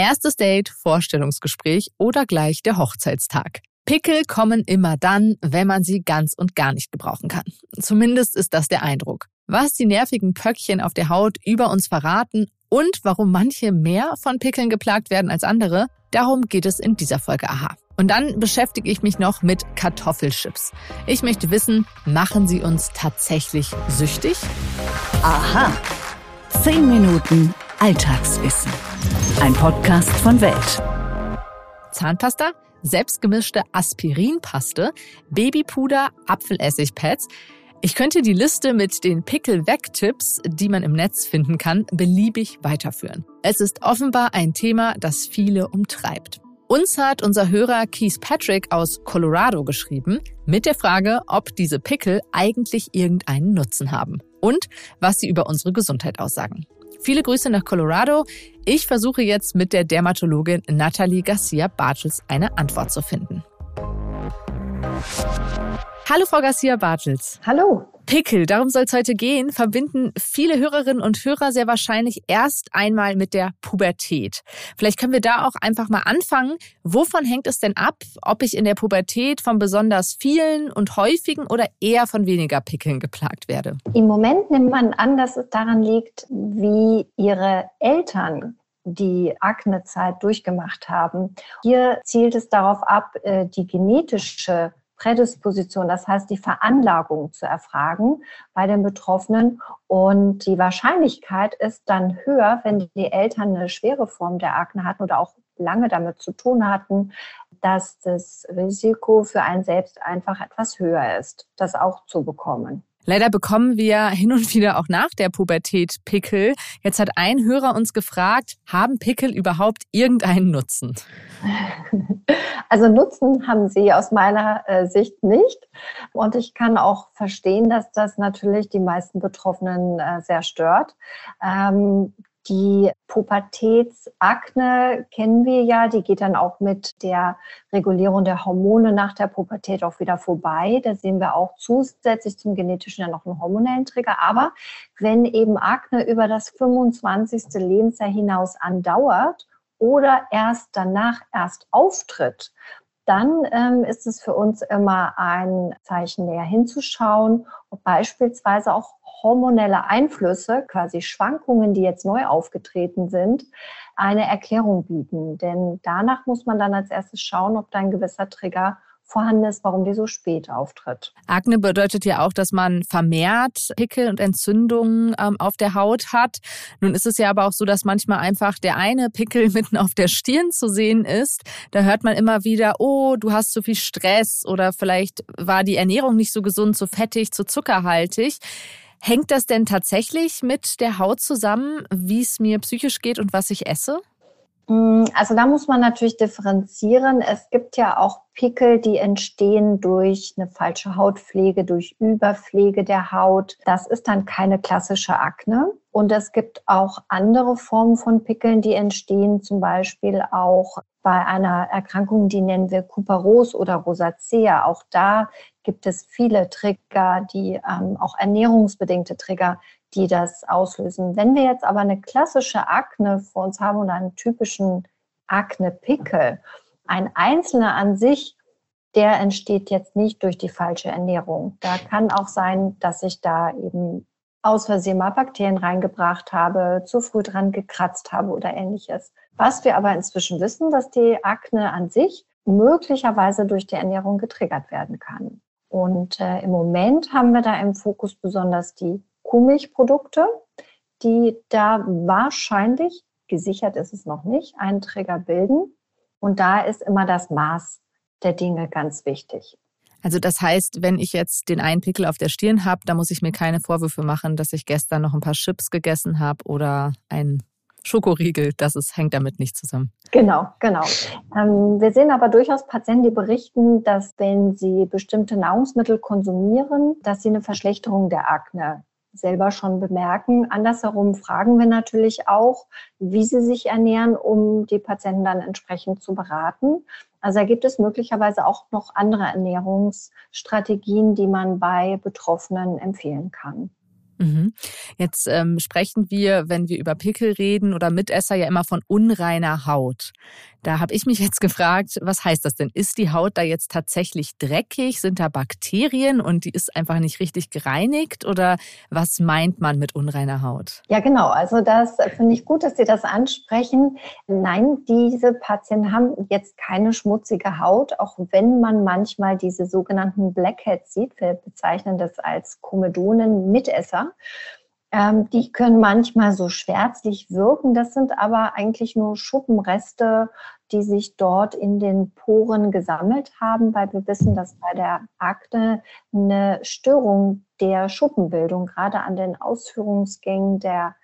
Erstes Date, Vorstellungsgespräch oder gleich der Hochzeitstag. Pickel kommen immer dann, wenn man sie ganz und gar nicht gebrauchen kann. Zumindest ist das der Eindruck. Was die nervigen Pöckchen auf der Haut über uns verraten und warum manche mehr von Pickeln geplagt werden als andere, darum geht es in dieser Folge Aha. Und dann beschäftige ich mich noch mit Kartoffelchips. Ich möchte wissen, machen sie uns tatsächlich süchtig? Aha. Zehn Minuten Alltagswissen. Ein Podcast von Welt. Zahnpasta, selbstgemischte Aspirinpaste, Babypuder, Apfelessigpads. Ich könnte die Liste mit den Pickel-Weg-Tipps, die man im Netz finden kann, beliebig weiterführen. Es ist offenbar ein Thema, das viele umtreibt. Uns hat unser Hörer Keith Patrick aus Colorado geschrieben mit der Frage, ob diese Pickel eigentlich irgendeinen Nutzen haben und was sie über unsere Gesundheit aussagen. Viele Grüße nach Colorado. Ich versuche jetzt mit der Dermatologin Nathalie Garcia Bartels eine Antwort zu finden. Hallo Frau Garcia Bartels. Hallo. Pickel, darum soll es heute gehen, verbinden viele Hörerinnen und Hörer sehr wahrscheinlich erst einmal mit der Pubertät. Vielleicht können wir da auch einfach mal anfangen. Wovon hängt es denn ab, ob ich in der Pubertät von besonders vielen und häufigen oder eher von weniger Pickeln geplagt werde? Im Moment nimmt man an, dass es daran liegt, wie ihre Eltern die Aknezeit durchgemacht haben. Hier zielt es darauf ab, äh, die genetische Prädisposition, das heißt die Veranlagung zu erfragen bei den Betroffenen. Und die Wahrscheinlichkeit ist dann höher, wenn die Eltern eine schwere Form der Akne hatten oder auch lange damit zu tun hatten, dass das Risiko für einen selbst einfach etwas höher ist, das auch zu bekommen. Leider bekommen wir hin und wieder auch nach der Pubertät Pickel. Jetzt hat ein Hörer uns gefragt, haben Pickel überhaupt irgendeinen Nutzen? Also Nutzen haben sie aus meiner äh, Sicht nicht. Und ich kann auch verstehen, dass das natürlich die meisten Betroffenen äh, sehr stört. Die Pubertätsakne kennen wir ja, die geht dann auch mit der Regulierung der Hormone nach der Pubertät auch wieder vorbei. Da sehen wir auch zusätzlich zum genetischen ja noch einen hormonellen Trigger. Aber wenn eben Akne über das 25. Lebensjahr hinaus andauert oder erst danach erst auftritt, dann ähm, ist es für uns immer ein Zeichen näher hinzuschauen, ob beispielsweise auch hormonelle Einflüsse, quasi Schwankungen, die jetzt neu aufgetreten sind, eine Erklärung bieten. Denn danach muss man dann als erstes schauen, ob da ein gewisser Trigger vorhanden ist, warum die so spät auftritt. Akne bedeutet ja auch, dass man vermehrt Pickel und Entzündungen ähm, auf der Haut hat. Nun ist es ja aber auch so, dass manchmal einfach der eine Pickel mitten auf der Stirn zu sehen ist. Da hört man immer wieder, oh, du hast zu viel Stress oder vielleicht war die Ernährung nicht so gesund, zu fettig, zu zuckerhaltig. Hängt das denn tatsächlich mit der Haut zusammen, wie es mir psychisch geht und was ich esse? Mm, also da muss man natürlich differenzieren. Es gibt ja auch Pickel, die entstehen durch eine falsche Hautpflege, durch Überpflege der Haut. Das ist dann keine klassische Akne. Und es gibt auch andere Formen von Pickeln, die entstehen, zum Beispiel auch bei einer Erkrankung, die nennen wir Kuparos oder Rosacea. Auch da gibt es viele Trigger, die ähm, auch ernährungsbedingte Trigger, die das auslösen. Wenn wir jetzt aber eine klassische Akne vor uns haben oder einen typischen Akne-Pickel, ein einzelner an sich, der entsteht jetzt nicht durch die falsche Ernährung. Da kann auch sein, dass ich da eben aus Versehen mal Bakterien reingebracht habe, zu früh dran gekratzt habe oder ähnliches. Was wir aber inzwischen wissen, dass die Akne an sich möglicherweise durch die Ernährung getriggert werden kann. Und äh, im Moment haben wir da im Fokus besonders die Kuhmilchprodukte, die da wahrscheinlich, gesichert ist es noch nicht, einen Trigger bilden. Und da ist immer das Maß der Dinge ganz wichtig. Also das heißt, wenn ich jetzt den einen Pickel auf der Stirn habe, da muss ich mir keine Vorwürfe machen, dass ich gestern noch ein paar Chips gegessen habe oder ein Schokoriegel. Das ist, hängt damit nicht zusammen. Genau, genau. Ähm, wir sehen aber durchaus Patienten, die berichten, dass wenn sie bestimmte Nahrungsmittel konsumieren, dass sie eine Verschlechterung der Akne selber schon bemerken. Andersherum fragen wir natürlich auch, wie sie sich ernähren, um die Patienten dann entsprechend zu beraten. Also da gibt es möglicherweise auch noch andere Ernährungsstrategien, die man bei Betroffenen empfehlen kann. Mhm. Jetzt ähm, sprechen wir, wenn wir über Pickel reden oder Mitesser, ja immer von unreiner Haut. Da habe ich mich jetzt gefragt, was heißt das denn? Ist die Haut da jetzt tatsächlich dreckig? Sind da Bakterien und die ist einfach nicht richtig gereinigt? Oder was meint man mit unreiner Haut? Ja, genau. Also das finde ich gut, dass Sie das ansprechen. Nein, diese Patienten haben jetzt keine schmutzige Haut, auch wenn man manchmal diese sogenannten Blackheads sieht. Wir bezeichnen das als Komedonen-Mitesser. Ähm, die können manchmal so schwärzlich wirken. Das sind aber eigentlich nur Schuppenreste, die sich dort in den Poren gesammelt haben, weil wir wissen, dass bei der Akne eine Störung der Schuppenbildung gerade an den Ausführungsgängen der,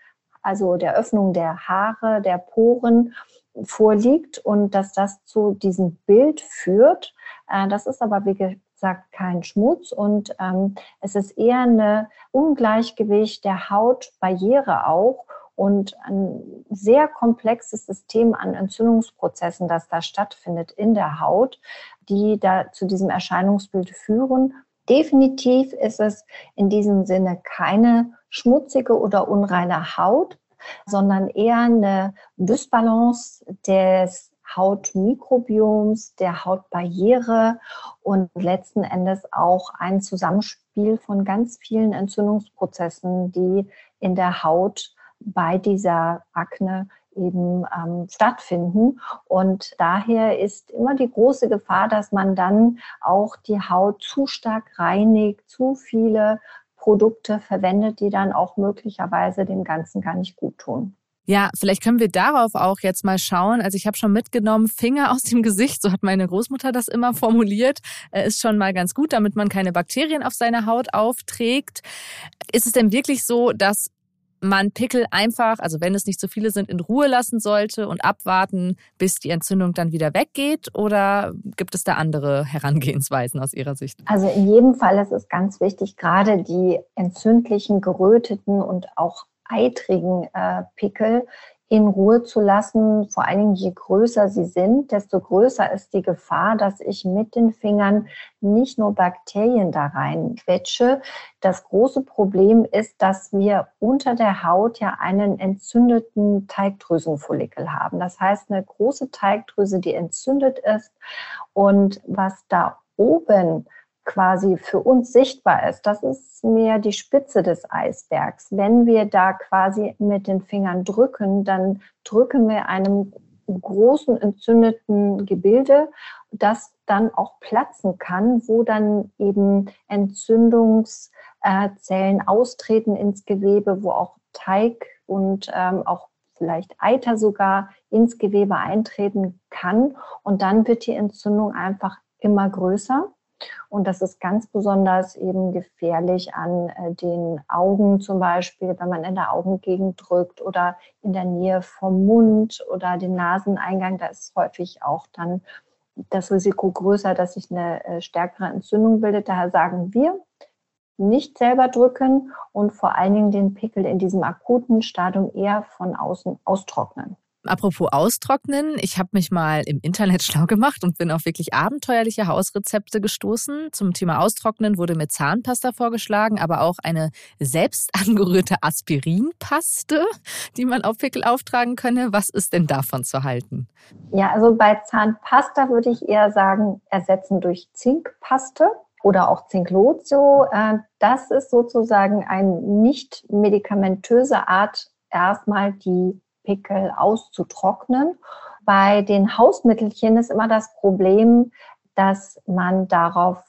also der Öffnung der Haare, der Poren vorliegt und dass das zu diesem Bild führt. Äh, das ist aber, wie sagt kein Schmutz und ähm, es ist eher eine Ungleichgewicht der Hautbarriere auch und ein sehr komplexes System an Entzündungsprozessen, das da stattfindet in der Haut, die da zu diesem Erscheinungsbild führen. Definitiv ist es in diesem Sinne keine schmutzige oder unreine Haut, sondern eher eine Dysbalance des Hautmikrobioms, der Hautbarriere und letzten Endes auch ein Zusammenspiel von ganz vielen Entzündungsprozessen, die in der Haut bei dieser Akne eben ähm, stattfinden. Und daher ist immer die große Gefahr, dass man dann auch die Haut zu stark reinigt, zu viele Produkte verwendet, die dann auch möglicherweise dem Ganzen gar nicht gut tun. Ja, vielleicht können wir darauf auch jetzt mal schauen. Also ich habe schon mitgenommen, Finger aus dem Gesicht, so hat meine Großmutter das immer formuliert, äh, ist schon mal ganz gut, damit man keine Bakterien auf seiner Haut aufträgt. Ist es denn wirklich so, dass man Pickel einfach, also wenn es nicht so viele sind, in Ruhe lassen sollte und abwarten, bis die Entzündung dann wieder weggeht? Oder gibt es da andere Herangehensweisen aus Ihrer Sicht? Also in jedem Fall ist es ganz wichtig, gerade die entzündlichen, geröteten und auch eitrigen äh, Pickel in Ruhe zu lassen. Vor allen Dingen, je größer sie sind, desto größer ist die Gefahr, dass ich mit den Fingern nicht nur Bakterien da rein quetsche. Das große Problem ist, dass wir unter der Haut ja einen entzündeten Teigdrüsenfollikel haben. Das heißt, eine große Teigdrüse, die entzündet ist und was da oben quasi für uns sichtbar ist, das ist mehr die Spitze des Eisbergs. Wenn wir da quasi mit den Fingern drücken, dann drücken wir einem großen entzündeten Gebilde, das dann auch platzen kann, wo dann eben Entzündungszellen austreten ins Gewebe, wo auch Teig und ähm, auch vielleicht Eiter sogar ins Gewebe eintreten kann. Und dann wird die Entzündung einfach immer größer. Und das ist ganz besonders eben gefährlich an äh, den Augen zum Beispiel, wenn man in der Augengegend drückt oder in der Nähe vom Mund oder den Naseneingang. Da ist häufig auch dann das Risiko größer, dass sich eine äh, stärkere Entzündung bildet. Daher sagen wir, nicht selber drücken und vor allen Dingen den Pickel in diesem akuten Stadium eher von außen austrocknen. Apropos austrocknen, ich habe mich mal im Internet schlau gemacht und bin auf wirklich abenteuerliche Hausrezepte gestoßen. Zum Thema Austrocknen wurde mir Zahnpasta vorgeschlagen, aber auch eine selbst angerührte Aspirinpaste, die man auf Pickel auftragen könne. Was ist denn davon zu halten? Ja, also bei Zahnpasta würde ich eher sagen, ersetzen durch Zinkpaste oder auch Zinklotio. Äh, das ist sozusagen eine nicht medikamentöse Art, erstmal die Pickel auszutrocknen. Bei den Hausmittelchen ist immer das Problem, dass man darauf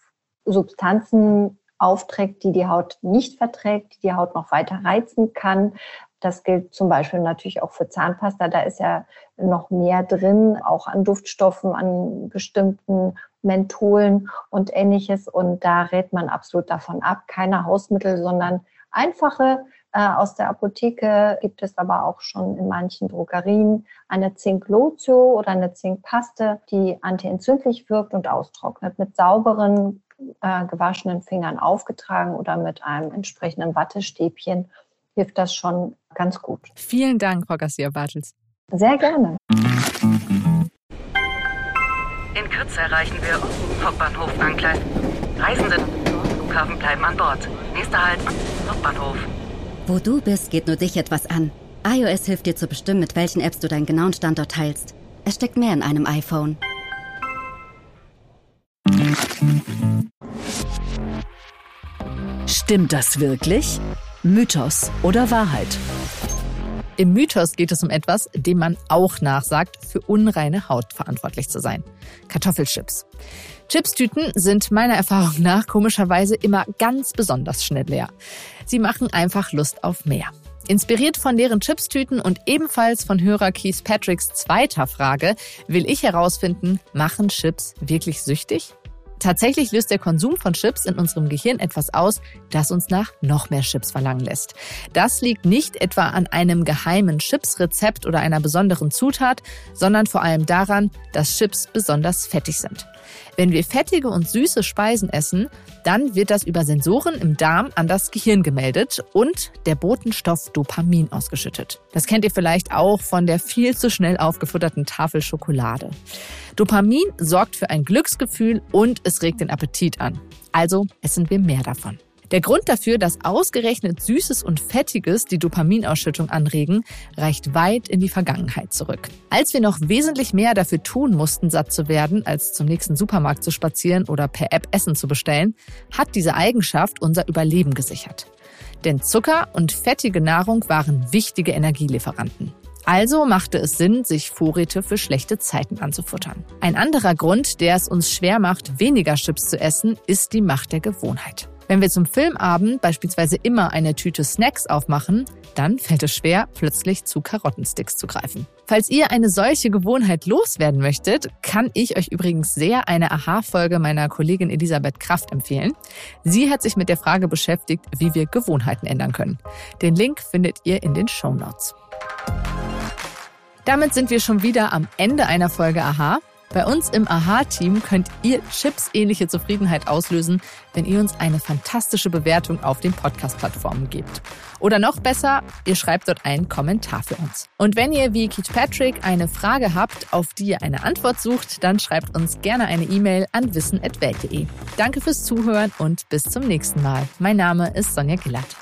Substanzen aufträgt, die die Haut nicht verträgt, die die Haut noch weiter reizen kann. Das gilt zum Beispiel natürlich auch für Zahnpasta. Da ist ja noch mehr drin, auch an Duftstoffen, an bestimmten Mentholen und ähnliches. Und da rät man absolut davon ab. Keine Hausmittel, sondern einfache aus der Apotheke gibt es aber auch schon in manchen Drogerien eine Zinklotio oder eine Zinkpaste, die antientzündlich wirkt und austrocknet. Mit sauberen, äh, gewaschenen Fingern aufgetragen oder mit einem entsprechenden Wattestäbchen hilft das schon ganz gut. Vielen Dank, Frau Garcia-Bartels. Sehr gerne. In Kürze erreichen wir Hauptbahnhof Angleis. Reisende Flughafen bleiben an Bord. Nächster Halt, Hauptbahnhof. Wo du bist, geht nur dich etwas an. iOS hilft dir zu bestimmen, mit welchen Apps du deinen genauen Standort teilst. Es steckt mehr in einem iPhone. Stimmt das wirklich? Mythos oder Wahrheit? Im Mythos geht es um etwas, dem man auch nachsagt, für unreine Haut verantwortlich zu sein. Kartoffelchips. Chipstüten sind meiner Erfahrung nach komischerweise immer ganz besonders schnell leer. Sie machen einfach Lust auf mehr. Inspiriert von deren Chipstüten und ebenfalls von Hörer Keith Patricks zweiter Frage will ich herausfinden, machen Chips wirklich süchtig? Tatsächlich löst der Konsum von Chips in unserem Gehirn etwas aus, das uns nach noch mehr Chips verlangen lässt. Das liegt nicht etwa an einem geheimen Chips-Rezept oder einer besonderen Zutat, sondern vor allem daran, dass Chips besonders fettig sind. Wenn wir fettige und süße Speisen essen, dann wird das über Sensoren im Darm an das Gehirn gemeldet und der Botenstoff Dopamin ausgeschüttet. Das kennt ihr vielleicht auch von der viel zu schnell aufgefutterten Tafel Schokolade. Dopamin sorgt für ein Glücksgefühl und es regt den Appetit an. Also essen wir mehr davon. Der Grund dafür, dass ausgerechnet Süßes und Fettiges die Dopaminausschüttung anregen, reicht weit in die Vergangenheit zurück. Als wir noch wesentlich mehr dafür tun mussten, satt zu werden, als zum nächsten Supermarkt zu spazieren oder per App Essen zu bestellen, hat diese Eigenschaft unser Überleben gesichert. Denn Zucker und fettige Nahrung waren wichtige Energielieferanten. Also machte es Sinn, sich Vorräte für schlechte Zeiten anzufuttern. Ein anderer Grund, der es uns schwer macht, weniger Chips zu essen, ist die Macht der Gewohnheit. Wenn wir zum Filmabend beispielsweise immer eine Tüte Snacks aufmachen, dann fällt es schwer, plötzlich zu Karottensticks zu greifen. Falls ihr eine solche Gewohnheit loswerden möchtet, kann ich euch übrigens sehr eine Aha-Folge meiner Kollegin Elisabeth Kraft empfehlen. Sie hat sich mit der Frage beschäftigt, wie wir Gewohnheiten ändern können. Den Link findet ihr in den Show Notes. Damit sind wir schon wieder am Ende einer Folge Aha. Bei uns im Aha-Team könnt ihr Chips-ähnliche Zufriedenheit auslösen, wenn ihr uns eine fantastische Bewertung auf den Podcast-Plattformen gebt. Oder noch besser, ihr schreibt dort einen Kommentar für uns. Und wenn ihr wie Keith Patrick eine Frage habt, auf die ihr eine Antwort sucht, dann schreibt uns gerne eine E-Mail an wissen.welt.de. Danke fürs Zuhören und bis zum nächsten Mal. Mein Name ist Sonja Gillert.